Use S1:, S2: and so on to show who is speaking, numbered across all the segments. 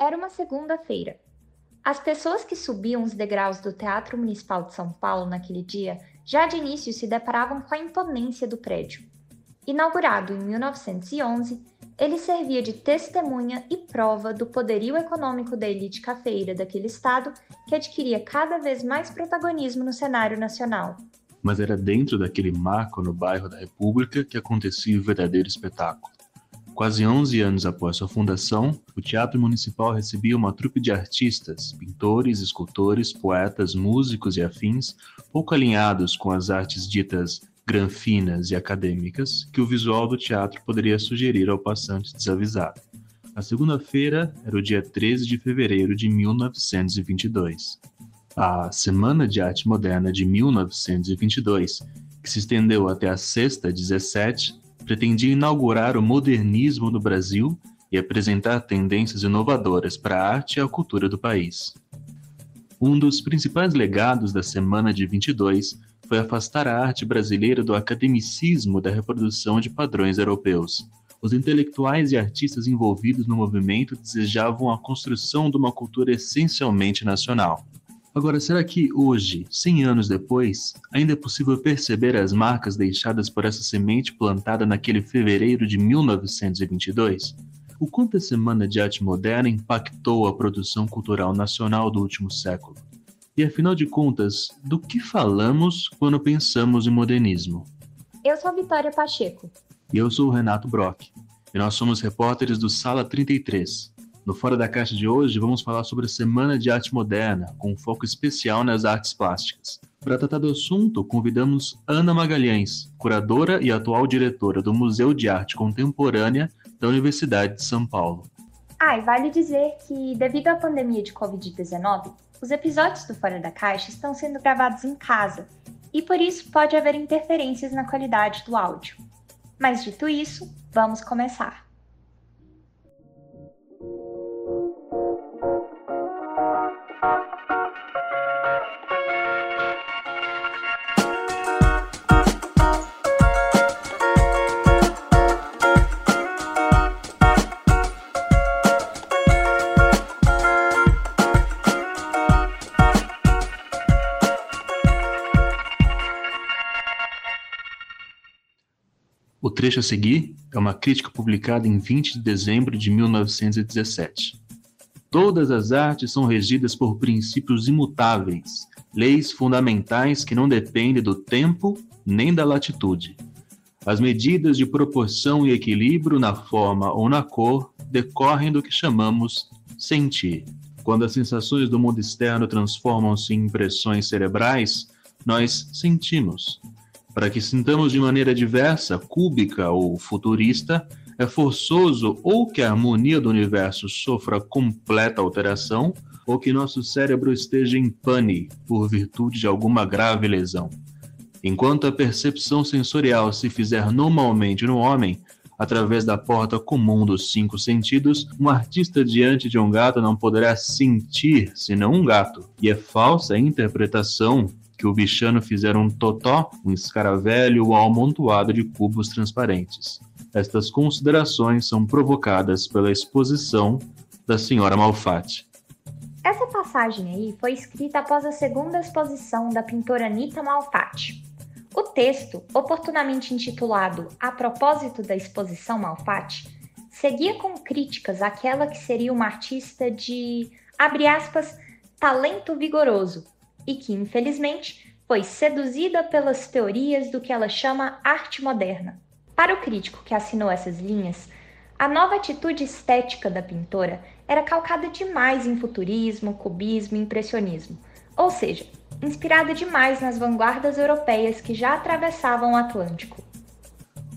S1: Era uma segunda-feira. As pessoas que subiam os degraus do Teatro Municipal de São Paulo naquele dia já de início se deparavam com a imponência do prédio. Inaugurado em 1911, ele servia de testemunha e prova do poderio econômico da elite cafeira daquele estado que adquiria cada vez mais protagonismo no cenário nacional.
S2: Mas era dentro daquele marco no bairro da República que acontecia o verdadeiro espetáculo. Quase 11 anos após sua fundação, o Teatro Municipal recebia uma trupe de artistas, pintores, escultores, poetas, músicos e afins, pouco alinhados com as artes ditas granfinas e acadêmicas que o visual do teatro poderia sugerir ao passante desavisado. A segunda-feira era o dia 13 de fevereiro de 1922. A Semana de Arte Moderna de 1922, que se estendeu até a sexta, 17, pretendia inaugurar o modernismo no Brasil e apresentar tendências inovadoras para a arte e a cultura do país. Um dos principais legados da Semana de 22 foi afastar a arte brasileira do academicismo da reprodução de padrões europeus. Os intelectuais e artistas envolvidos no movimento desejavam a construção de uma cultura essencialmente nacional. Agora, será que hoje, 100 anos depois, ainda é possível perceber as marcas deixadas por essa semente plantada naquele fevereiro de 1922? O quanto a Semana de Arte Moderna impactou a produção cultural nacional do último século? E afinal de contas, do que falamos quando pensamos em modernismo?
S1: Eu sou a Vitória Pacheco.
S2: E eu sou o Renato Brock. E nós somos repórteres do Sala 33, no Fora da Caixa de hoje, vamos falar sobre a Semana de Arte Moderna, com um foco especial nas artes plásticas. Para tratar do assunto, convidamos Ana Magalhães, curadora e atual diretora do Museu de Arte Contemporânea da Universidade de São Paulo.
S1: Ah, e vale dizer que, devido à pandemia de Covid-19, os episódios do Fora da Caixa estão sendo gravados em casa, e por isso pode haver interferências na qualidade do áudio. Mas dito isso, vamos começar.
S2: Trecho a seguir é uma crítica publicada em 20 de dezembro de 1917. Todas as artes são regidas por princípios imutáveis, leis fundamentais que não dependem do tempo nem da latitude. As medidas de proporção e equilíbrio na forma ou na cor decorrem do que chamamos sentir. Quando as sensações do mundo externo transformam-se em impressões cerebrais, nós sentimos. Para que sintamos de maneira diversa, cúbica ou futurista, é forçoso ou que a harmonia do universo sofra completa alteração, ou que nosso cérebro esteja em pane por virtude de alguma grave lesão. Enquanto a percepção sensorial se fizer normalmente no homem, através da porta comum dos cinco sentidos, um artista diante de um gato não poderá sentir senão um gato. E é falsa a interpretação que o bichano fizer um totó, um escaravelho ou amontoado de cubos transparentes. Estas considerações são provocadas pela exposição da senhora Malfatti.
S1: Essa passagem aí foi escrita após a segunda exposição da pintora Anita Malfatti. O texto, oportunamente intitulado A propósito da exposição Malfatti, seguia com críticas àquela que seria uma artista de, abre aspas, talento vigoroso, e que, infelizmente, foi seduzida pelas teorias do que ela chama arte moderna. Para o crítico que assinou essas linhas, a nova atitude estética da pintora era calcada demais em futurismo, cubismo e impressionismo, ou seja, inspirada demais nas vanguardas europeias que já atravessavam o Atlântico.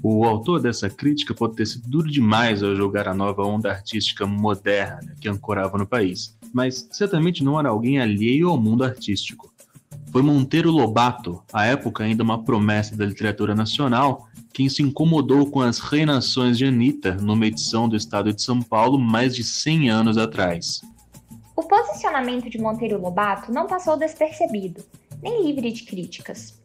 S2: O autor dessa crítica pode ter sido duro demais ao julgar a nova onda artística moderna que ancorava no país, mas certamente não era alguém alheio ao mundo artístico. Foi Monteiro Lobato, à época ainda uma promessa da literatura nacional, quem se incomodou com as reinações de Anitta numa edição do Estado de São Paulo mais de 100 anos atrás.
S1: O posicionamento de Monteiro Lobato não passou despercebido, nem livre de críticas.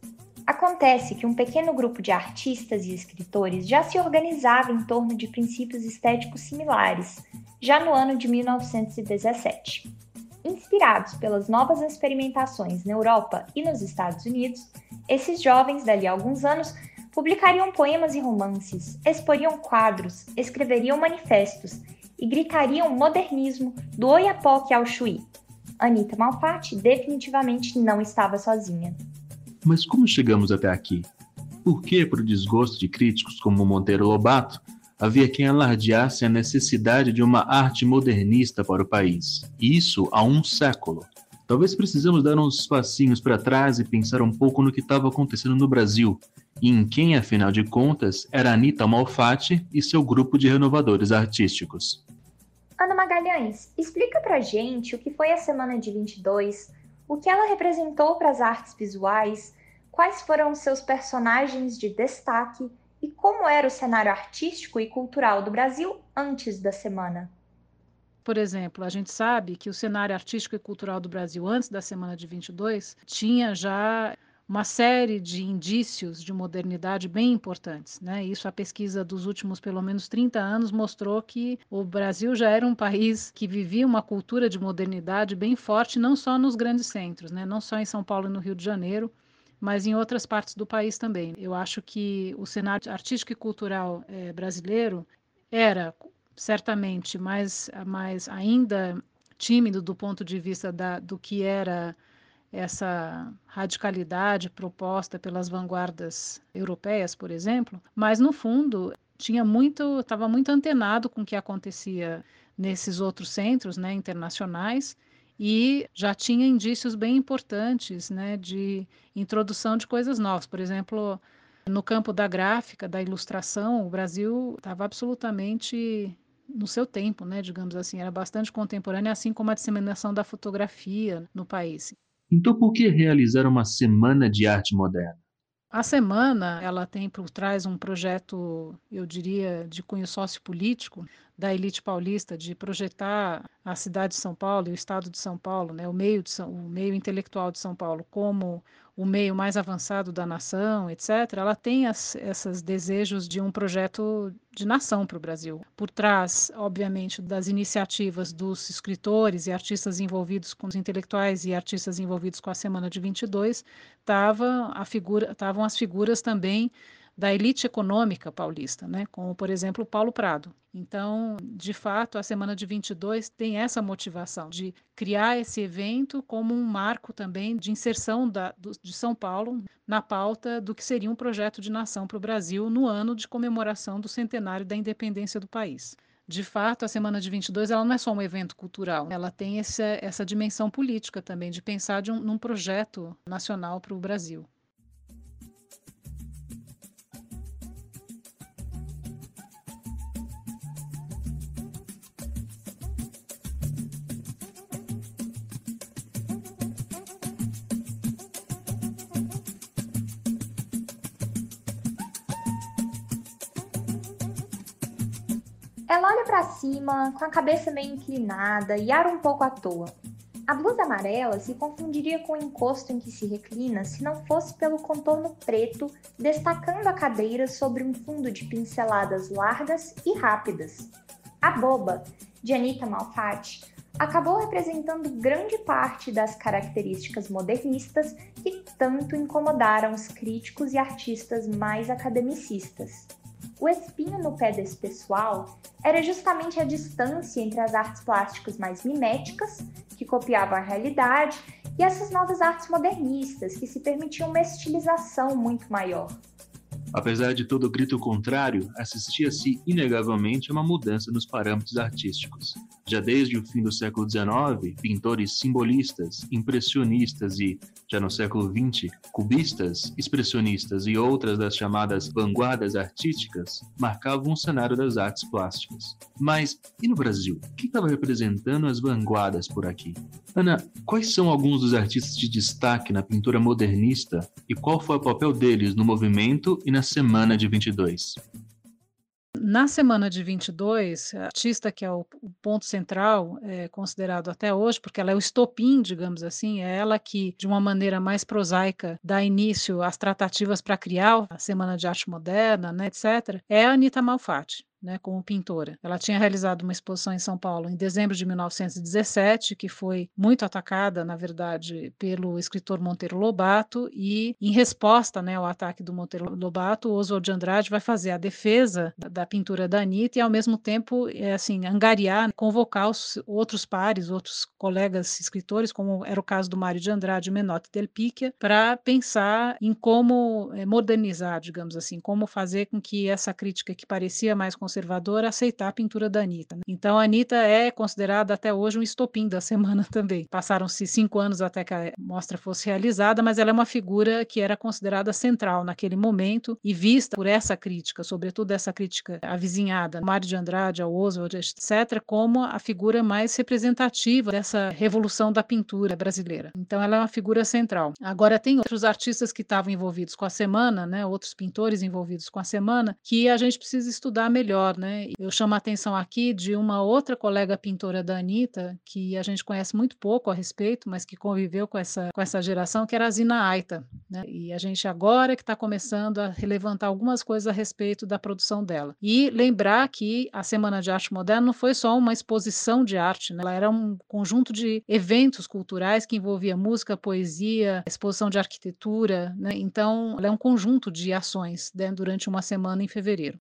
S1: Acontece que um pequeno grupo de artistas e escritores já se organizava em torno de princípios estéticos similares, já no ano de 1917. Inspirados pelas novas experimentações na Europa e nos Estados Unidos, esses jovens, dali a alguns anos, publicariam poemas e romances, exporiam quadros, escreveriam manifestos e gritariam modernismo do Oiapoque ao Chuí. Anita Malfatti definitivamente não estava sozinha.
S2: Mas como chegamos até aqui? Por que, para o desgosto de críticos como Monteiro Lobato, havia quem alardeasse a necessidade de uma arte modernista para o país? Isso há um século. Talvez precisamos dar uns passinhos para trás e pensar um pouco no que estava acontecendo no Brasil e em quem, afinal de contas, era Anita Malfatti e seu grupo de renovadores artísticos.
S1: Ana Magalhães, explica pra gente o que foi a Semana de 22, o que ela representou para as artes visuais, quais foram seus personagens de destaque e como era o cenário artístico e cultural do Brasil antes da semana.
S3: Por exemplo, a gente sabe que o cenário artístico e cultural do Brasil antes da semana de 22 tinha já uma série de indícios de modernidade bem importantes. Né? Isso a pesquisa dos últimos pelo menos 30 anos mostrou que o Brasil já era um país que vivia uma cultura de modernidade bem forte, não só nos grandes centros, né? não só em São Paulo e no Rio de Janeiro, mas em outras partes do país também. Eu acho que o cenário artístico e cultural é, brasileiro era certamente mais, mais ainda tímido do ponto de vista da, do que era essa radicalidade proposta pelas vanguardas europeias, por exemplo, mas no fundo tinha muito, estava muito antenado com o que acontecia nesses outros centros, né, internacionais e já tinha indícios bem importantes, né, de introdução de coisas novas. Por exemplo, no campo da gráfica, da ilustração, o Brasil estava absolutamente no seu tempo, né, digamos assim, era bastante contemporâneo, assim como a disseminação da fotografia no país.
S2: Então, por que realizar uma semana de arte moderna?
S3: A semana, ela tem por trás um projeto, eu diria, de cunho sociopolítico da elite paulista de projetar a cidade de São Paulo e o estado de São Paulo, né, o meio de o meio intelectual de São Paulo como o meio mais avançado da nação, etc., ela tem esses desejos de um projeto de nação para o Brasil. Por trás, obviamente, das iniciativas dos escritores e artistas envolvidos com os intelectuais e artistas envolvidos com a Semana de 22, tava a figura, estavam as figuras também da elite econômica paulista, né? como, por exemplo, Paulo Prado. Então, de fato, a Semana de 22 tem essa motivação de criar esse evento como um marco também de inserção da, do, de São Paulo na pauta do que seria um projeto de nação para o Brasil no ano de comemoração do centenário da independência do país. De fato, a Semana de 22 ela não é só um evento cultural, ela tem essa, essa dimensão política também, de pensar de um, num projeto nacional para o Brasil.
S1: Para cima, com a cabeça meio inclinada e ar um pouco à toa. A blusa amarela se confundiria com o encosto em que se reclina se não fosse pelo contorno preto destacando a cadeira sobre um fundo de pinceladas largas e rápidas. A boba, de Anita Malfatti, acabou representando grande parte das características modernistas que tanto incomodaram os críticos e artistas mais academicistas. O espinho no pé desse pessoal era justamente a distância entre as artes plásticas mais miméticas, que copiavam a realidade, e essas novas artes modernistas, que se permitiam uma estilização muito maior.
S2: Apesar de todo o grito contrário, assistia-se inegavelmente a uma mudança nos parâmetros artísticos. Já desde o fim do século XIX, pintores simbolistas, impressionistas e, já no século XX, cubistas, expressionistas e outras das chamadas vanguardas artísticas marcavam o cenário das artes plásticas. Mas e no Brasil? O que estava representando as vanguardas por aqui? Ana, quais são alguns dos artistas de destaque na pintura modernista e qual foi o papel deles no movimento e na semana de 22?
S3: Na semana de 22, a artista que é o, ponto central, é considerado até hoje, porque ela é o estopim, digamos assim, é ela que, de uma maneira mais prosaica, dá início às tratativas para criar a Semana de Arte Moderna, né, etc., é a Anita Malfatti né, como pintora. Ela tinha realizado uma exposição em São Paulo em dezembro de 1917, que foi muito atacada, na verdade, pelo escritor Monteiro Lobato, e em resposta né, ao ataque do Monteiro Lobato, Oswald de Andrade vai fazer a defesa da, pintura da Anitta e, ao mesmo tempo, é, assim, angariar, convocar os outros pares, outros colegas escritores, como era o caso do Mário de Andrade e Menotti del Picchia, para pensar em como é, modernizar, digamos assim, como fazer com que essa crítica que parecia mais conservador aceitar a pintura da Anitta. Né? Então a Anitta é considerada até hoje um estopim da semana também. Passaram-se cinco anos até que a mostra fosse realizada, mas ela é uma figura que era considerada central naquele momento e vista por essa crítica, sobretudo essa crítica avizinhada, Mário de Andrade, ao Oswald, etc., como a figura mais representativa dessa revolução da pintura brasileira. Então ela é uma figura central. Agora tem outros artistas que estavam envolvidos com a semana, né, outros pintores envolvidos com a semana, que a gente precisa estudar melhor melhor, né? Eu chamo a atenção aqui de uma outra colega pintora da Anitta, que a gente conhece muito pouco a respeito, mas que conviveu com essa, com essa geração, que era a Zina Aita, né? E a gente agora que está começando a relevantar algumas coisas a respeito da produção dela. E lembrar que a Semana de Arte Moderna não foi só uma exposição de arte, né? Ela era um conjunto de eventos culturais que envolvia música, poesia, exposição de arquitetura, né? Então, ela é um conjunto de ações né, durante uma semana em fevereiro.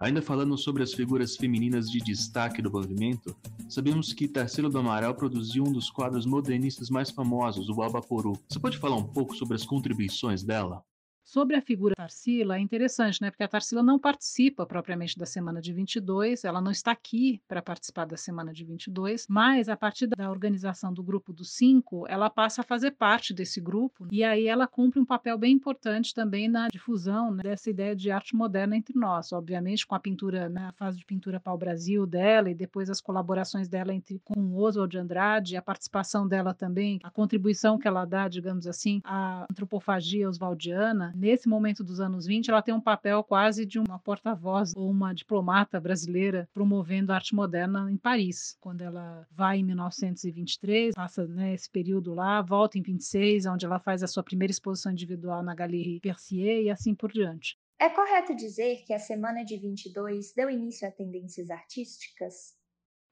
S2: Ainda falando sobre as figuras femininas de destaque do movimento, sabemos que Tarsila do Amaral produziu um dos quadros modernistas mais famosos, o Albaporu. Você pode falar um pouco sobre as contribuições dela?
S3: Sobre a figura Tarsila, é interessante, né? Porque a Tarsila não participa propriamente da semana de 22, ela não está aqui para participar da semana de 22, mas a partir da organização do grupo dos cinco, ela passa a fazer parte desse grupo e aí ela cumpre um papel bem importante também na difusão né, dessa ideia de arte moderna entre nós, obviamente com a pintura, na né, fase de pintura pau-brasil dela e depois as colaborações dela entre com Oswald de Andrade, a participação dela também, a contribuição que ela dá, digamos assim, à antropofagia oswaldiana nesse momento dos anos 20, ela tem um papel quase de uma porta-voz ou uma diplomata brasileira promovendo a arte moderna em Paris. Quando ela vai em 1923, passa né, esse período lá, volta em 26, onde ela faz a sua primeira exposição individual na Galerie Percier e assim por diante.
S1: É correto dizer que a semana de 22 deu início a tendências artísticas?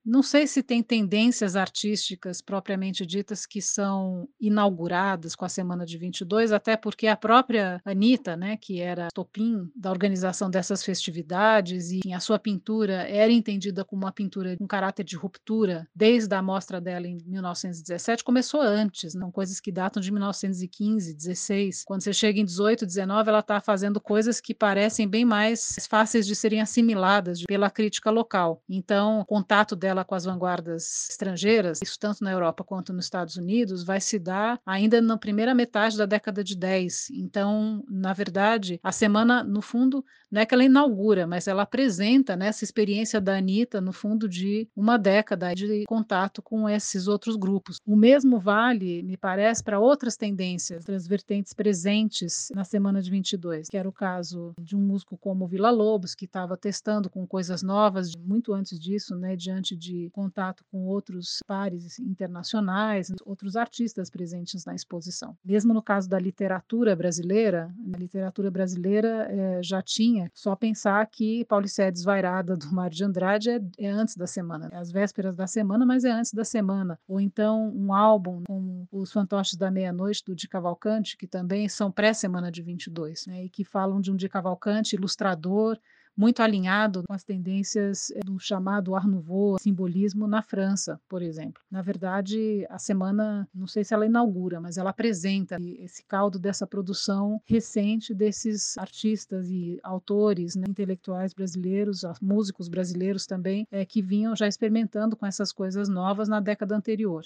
S3: Não sei se tem tendências artísticas propriamente ditas que são inauguradas com a semana de 22, até porque a própria Anitta, né, que era topim da organização dessas festividades e a sua pintura era entendida como uma pintura com caráter de ruptura desde a mostra dela em 1917, começou antes, não coisas que datam de 1915, 16. Quando você chega em 18, 19, ela está fazendo coisas que parecem bem mais fáceis de serem assimiladas pela crítica local. Então, o contato dela com as vanguardas estrangeiras, isso tanto na Europa quanto nos Estados Unidos, vai se dar ainda na primeira metade da década de 10. Então, na verdade, a semana, no fundo, não é que ela inaugura, mas ela apresenta né, essa experiência da Anitta, no fundo, de uma década de contato com esses outros grupos. O mesmo vale, me parece, para outras tendências, outras vertentes presentes na semana de 22, que era o caso de um músico como Vila Lobos, que estava testando com coisas novas muito antes disso, né, diante de contato com outros pares internacionais, outros artistas presentes na exposição. Mesmo no caso da literatura brasileira, a literatura brasileira é, já tinha só pensar que Paulicéia Desvairada do Mário de Andrade é, é, antes da semana, é às vésperas da semana, mas é antes da semana. Ou então um álbum como Os Fantoches da Meia-Noite, do Di Cavalcante, que também são pré-semana de 22, né, e que falam de um Di Cavalcante ilustrador, muito alinhado com as tendências eh, do chamado Art Nouveau, simbolismo na França, por exemplo. Na verdade, a semana, não sei se ela inaugura, mas ela apresenta esse caldo dessa produção recente desses artistas e autores, né, intelectuais brasileiros, músicos brasileiros também, é, que vinham já experimentando com essas coisas novas na década anterior.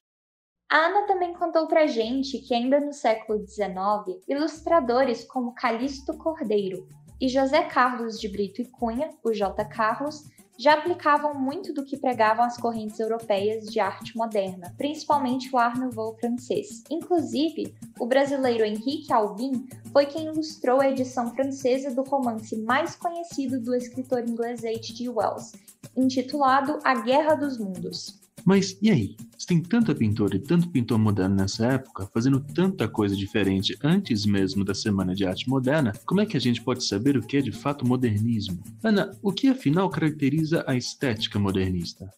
S1: A Ana também contou pra gente que ainda no século XIX, ilustradores como Calixto Cordeiro e José Carlos de Brito e Cunha, o J. Carlos, já aplicavam muito do que pregavam as correntes europeias de arte moderna, principalmente o Art Nouveau francês. Inclusive, o brasileiro Henrique Alvim foi quem ilustrou a edição francesa do romance mais conhecido do escritor inglês H.G. Wells, intitulado A Guerra dos Mundos.
S2: Mas e aí? Se tem tanta pintora e tanto pintor moderno nessa época, fazendo tanta coisa diferente antes mesmo da Semana de Arte Moderna, como é que a gente pode saber o que é de fato modernismo? Ana, o que afinal caracteriza a estética modernista?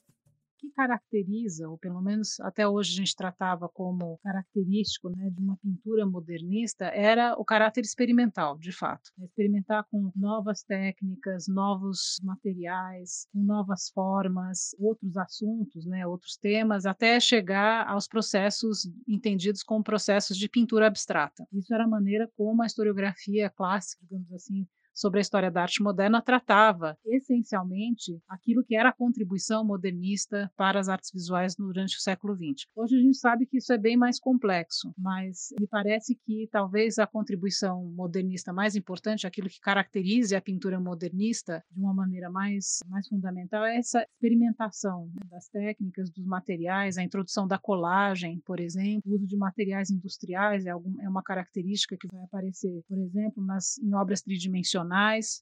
S3: Caracteriza, ou pelo menos até hoje a gente tratava como característico né, de uma pintura modernista, era o caráter experimental, de fato. Experimentar com novas técnicas, novos materiais, com novas formas, outros assuntos, né, outros temas, até chegar aos processos entendidos como processos de pintura abstrata. Isso era a maneira como a historiografia clássica, digamos assim, sobre a história da arte moderna tratava essencialmente aquilo que era a contribuição modernista para as artes visuais durante o século XX. Hoje a gente sabe que isso é bem mais complexo, mas me parece que talvez a contribuição modernista mais importante, aquilo que caracterize a pintura modernista de uma maneira mais, mais fundamental, é essa experimentação né, das técnicas, dos materiais, a introdução da colagem, por exemplo, o uso de materiais industriais é, algum, é uma característica que vai aparecer, por exemplo, nas, em obras tridimensionais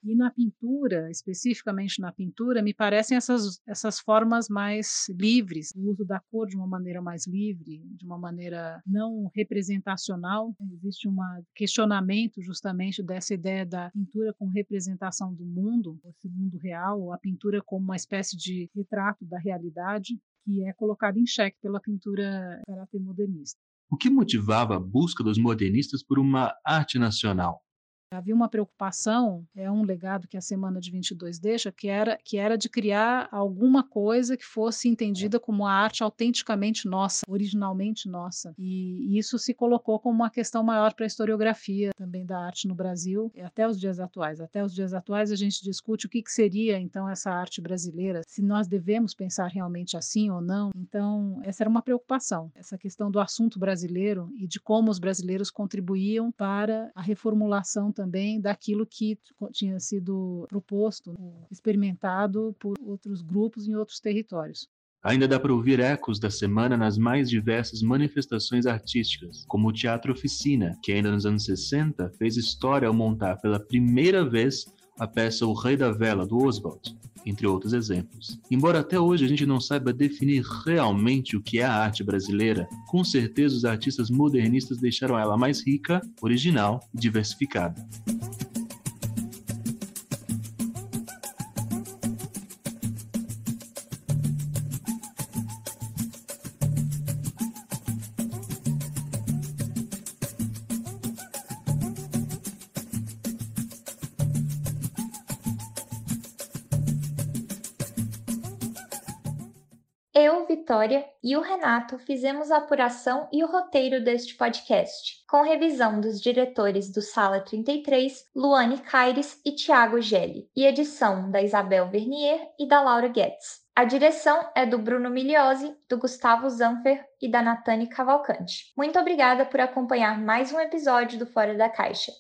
S3: e na pintura, especificamente na pintura, me parecem essas, essas formas mais livres, o uso da cor de uma maneira mais livre, de uma maneira não representacional. Existe um questionamento justamente dessa ideia da pintura como representação do mundo, esse mundo real, a pintura como uma espécie de retrato da realidade, que é colocado em xeque pela pintura caráter modernista.
S2: O que motivava a busca dos modernistas por uma arte nacional?
S3: Havia uma preocupação, é um legado que a semana de 22 deixa, que era, que era de criar alguma coisa que fosse entendida como a arte autenticamente nossa, originalmente nossa. E isso se colocou como uma questão maior para a historiografia também da arte no Brasil, até os dias atuais. Até os dias atuais a gente discute o que, que seria então essa arte brasileira, se nós devemos pensar realmente assim ou não. Então, essa era uma preocupação, essa questão do assunto brasileiro e de como os brasileiros contribuíam para a reformulação também daquilo que tinha sido proposto, experimentado por outros grupos em outros territórios.
S2: Ainda dá para ouvir ecos da semana nas mais diversas manifestações artísticas, como o Teatro Oficina, que ainda nos anos 60 fez história ao montar pela primeira vez a peça O Rei da Vela, do Oswald, entre outros exemplos. Embora até hoje a gente não saiba definir realmente o que é a arte brasileira, com certeza os artistas modernistas deixaram ela mais rica, original e diversificada.
S1: Eu, Vitória e o Renato fizemos a apuração e o roteiro deste podcast, com revisão dos diretores do Sala 33, Luane Caires e Tiago Gelli, e edição da Isabel Vernier e da Laura Guedes. A direção é do Bruno Migliosi, do Gustavo Zanfer e da Natane Cavalcante. Muito obrigada por acompanhar mais um episódio do Fora da Caixa.